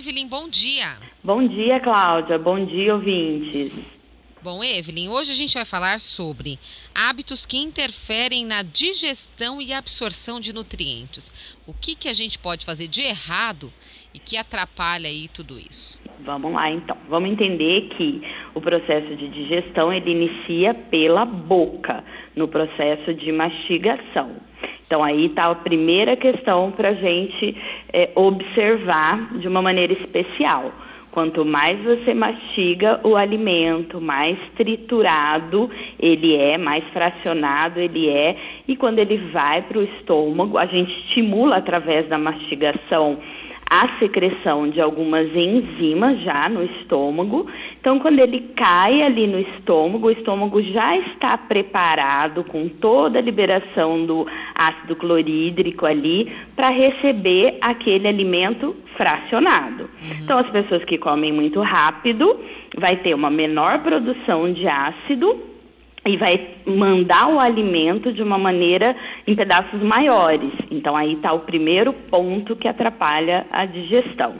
Evelyn, bom dia. Bom dia, Cláudia. Bom dia, ouvintes. Bom, Evelyn, hoje a gente vai falar sobre hábitos que interferem na digestão e absorção de nutrientes. O que, que a gente pode fazer de errado e que atrapalha aí tudo isso? Vamos lá, então. Vamos entender que o processo de digestão ele inicia pela boca, no processo de mastigação. Então aí está a primeira questão para a gente é, observar de uma maneira especial. Quanto mais você mastiga o alimento, mais triturado ele é, mais fracionado ele é, e quando ele vai para o estômago, a gente estimula através da mastigação a secreção de algumas enzimas já no estômago. Então, quando ele cai ali no estômago, o estômago já está preparado com toda a liberação do ácido clorídrico ali para receber aquele alimento fracionado. Uhum. Então, as pessoas que comem muito rápido vai ter uma menor produção de ácido e vai mandar o alimento de uma maneira em pedaços maiores. Então aí está o primeiro ponto que atrapalha a digestão.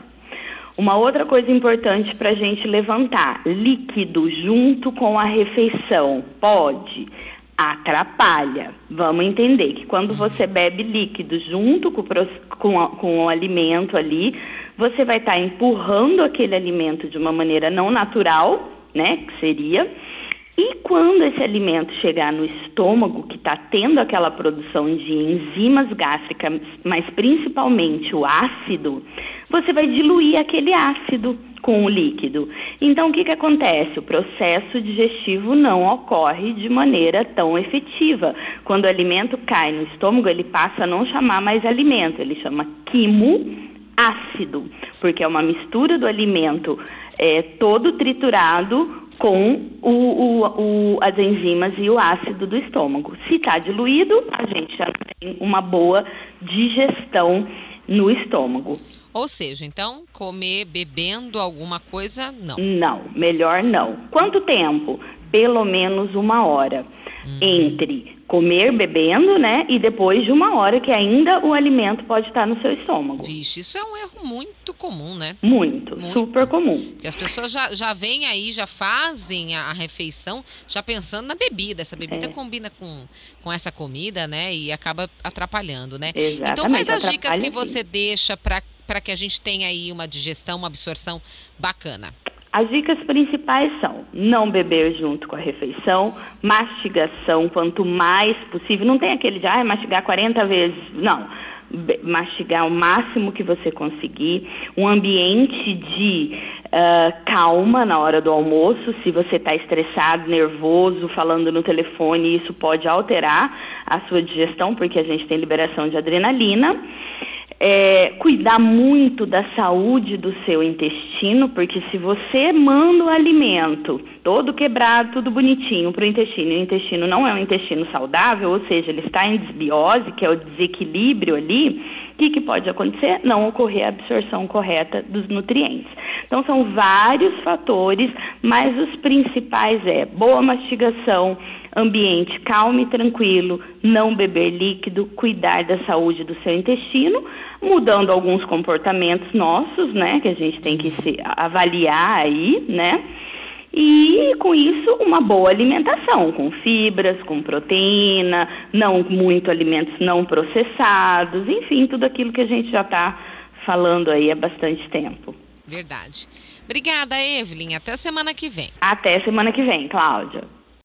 Uma outra coisa importante para a gente levantar: líquido junto com a refeição pode atrapalha. Vamos entender que quando você bebe líquido junto com, com, com o alimento ali, você vai estar tá empurrando aquele alimento de uma maneira não natural, né? Que seria e quando esse alimento chegar no estômago, que está tendo aquela produção de enzimas gástricas, mas principalmente o ácido, você vai diluir aquele ácido com o líquido. Então, o que, que acontece? O processo digestivo não ocorre de maneira tão efetiva. Quando o alimento cai no estômago, ele passa a não chamar mais alimento, ele chama quimo ácido, porque é uma mistura do alimento é, todo triturado com o, o, o, as enzimas e o ácido do estômago. Se está diluído, a gente já tem uma boa digestão no estômago. Ou seja, então, comer bebendo alguma coisa, não? Não, melhor não. Quanto tempo? Pelo menos uma hora. Uhum. Entre comer bebendo, né? E depois de uma hora que ainda o alimento pode estar no seu estômago. Vixe, isso é um erro muito comum, né? Muito, muito. super comum. E as pessoas já, já vêm aí, já fazem a, a refeição já pensando na bebida. Essa bebida é. combina com, com essa comida, né? E acaba atrapalhando, né? Exatamente, então, quais as dicas que você deixa para que a gente tenha aí uma digestão, uma absorção bacana? As dicas principais são não beber junto com a refeição, mastigação quanto mais possível. Não tem aquele de ah, mastigar 40 vezes. Não. Mastigar o máximo que você conseguir. Um ambiente de uh, calma na hora do almoço. Se você está estressado, nervoso, falando no telefone, isso pode alterar a sua digestão, porque a gente tem liberação de adrenalina é, cuidar muito da saúde do seu intestino, porque se você manda o alimento todo quebrado, tudo bonitinho para o intestino, e o intestino não é um intestino saudável, ou seja, ele está em desbiose, que é o desequilíbrio ali, o que, que pode acontecer? Não ocorrer a absorção correta dos nutrientes. Então são vários fatores, mas os principais é boa mastigação, ambiente calmo e tranquilo, não beber líquido, cuidar da saúde do seu intestino, mudando alguns comportamentos nossos, né, que a gente tem que se avaliar aí, né? E com isso, uma boa alimentação, com fibras, com proteína, não muito alimentos não processados, enfim, tudo aquilo que a gente já está falando aí há bastante tempo. Verdade. Obrigada, Evelyn. Até semana que vem. Até semana que vem, Cláudia.